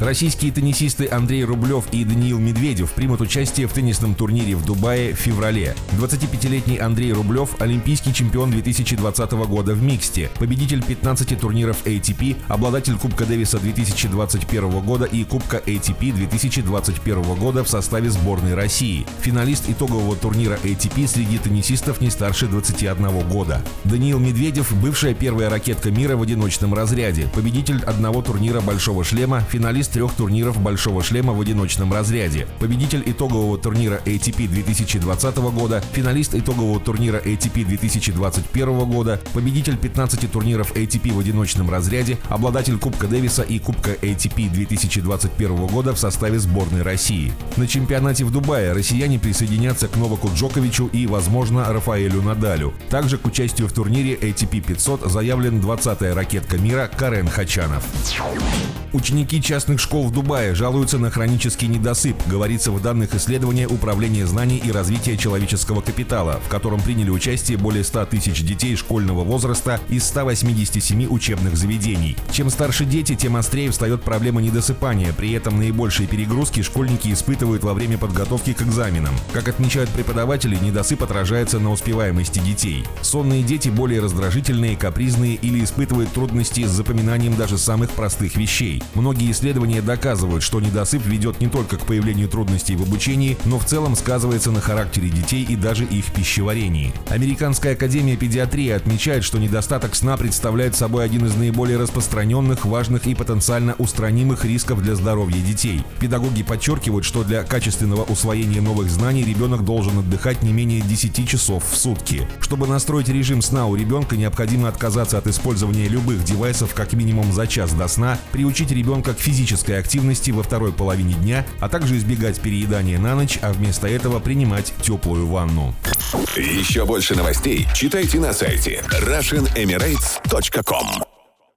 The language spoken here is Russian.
Российские теннисисты Андрей Рублев и Даниил Медведев примут участие в теннисном турнире в Дубае в феврале. 25-летний Андрей Рублев – олимпийский чемпион 2020 года в миксте, победитель 15 турниров ATP, обладатель Кубка Дэвиса 2021 года и Кубка ATP 2021 года в составе сборной России, финалист итогового турнира ATP среди теннисистов не старше 21 года. Даниил Медведев – бывшая первая ракетка мира в одиночном разряде, победитель одного турнира «Большого шлема», финалист трех турниров «Большого шлема» в одиночном разряде, победитель итогового турнира ATP 2020 года, финалист итогового турнира ATP 2021 года, победитель 15 турниров ATP в одиночном разряде, обладатель Кубка Дэвиса и Кубка ATP 2021 года в составе сборной России. На чемпионате в Дубае россияне присоединятся к Новаку Джоковичу и, возможно, Рафаэлю Надалю. Также к участию в турнире ATP 500 заявлен 20-я ракетка мира Карен Хачанов. Ученики частных школ в Дубае жалуются на хронический недосып, говорится в данных исследования Управления знаний и развития человеческого капитала, в котором приняли участие более 100 тысяч детей школьного возраста из 187 учебных заведений. Чем старше дети, тем острее встает проблема недосыпания, при этом наибольшие перегрузки школьники испытывают во время подготовки к экзаменам. Как отмечают преподаватели, недосып отражается на успеваемости детей. Сонные дети более раздражительные, капризные или испытывают трудности с запоминанием даже самых простых вещей. Многие исследования доказывают, что недосып ведет не только к появлению трудностей в обучении, но в целом сказывается на характере детей и даже их пищеварении. Американская академия педиатрии отмечает, что недостаток сна представляет собой один из наиболее распространенных, важных и потенциально устранимых рисков для здоровья детей. Педагоги подчеркивают, что для качественного усвоения новых знаний ребенок должен отдыхать не менее 10 часов в сутки. Чтобы настроить режим сна у ребенка, необходимо отказаться от использования любых девайсов как минимум за час до сна, приучить ребенка к физической активности во второй половине дня, а также избегать переедания на ночь, а вместо этого принимать теплую ванну. Еще больше новостей читайте на сайте RussianEmirates.com